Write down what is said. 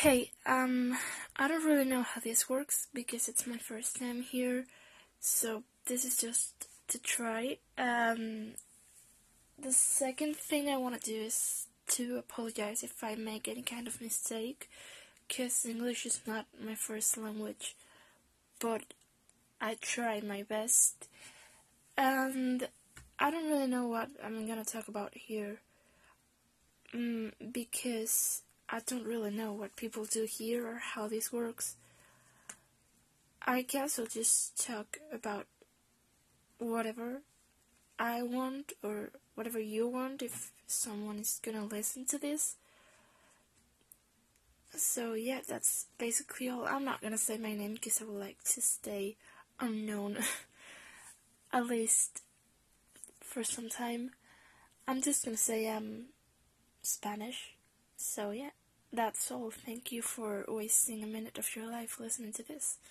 Hey, um, I don't really know how this works because it's my first time here, so this is just to try. Um, the second thing I want to do is to apologize if I make any kind of mistake, because English is not my first language, but I try my best. And I don't really know what I'm gonna talk about here, mm, because I don't really know what people do here or how this works. I guess I'll just talk about whatever I want or whatever you want if someone is gonna listen to this. So yeah, that's basically all. I'm not gonna say my name because I would like to stay unknown, at least for some time. I'm just gonna say I'm Spanish. So yeah, that's all. Thank you for wasting a minute of your life listening to this.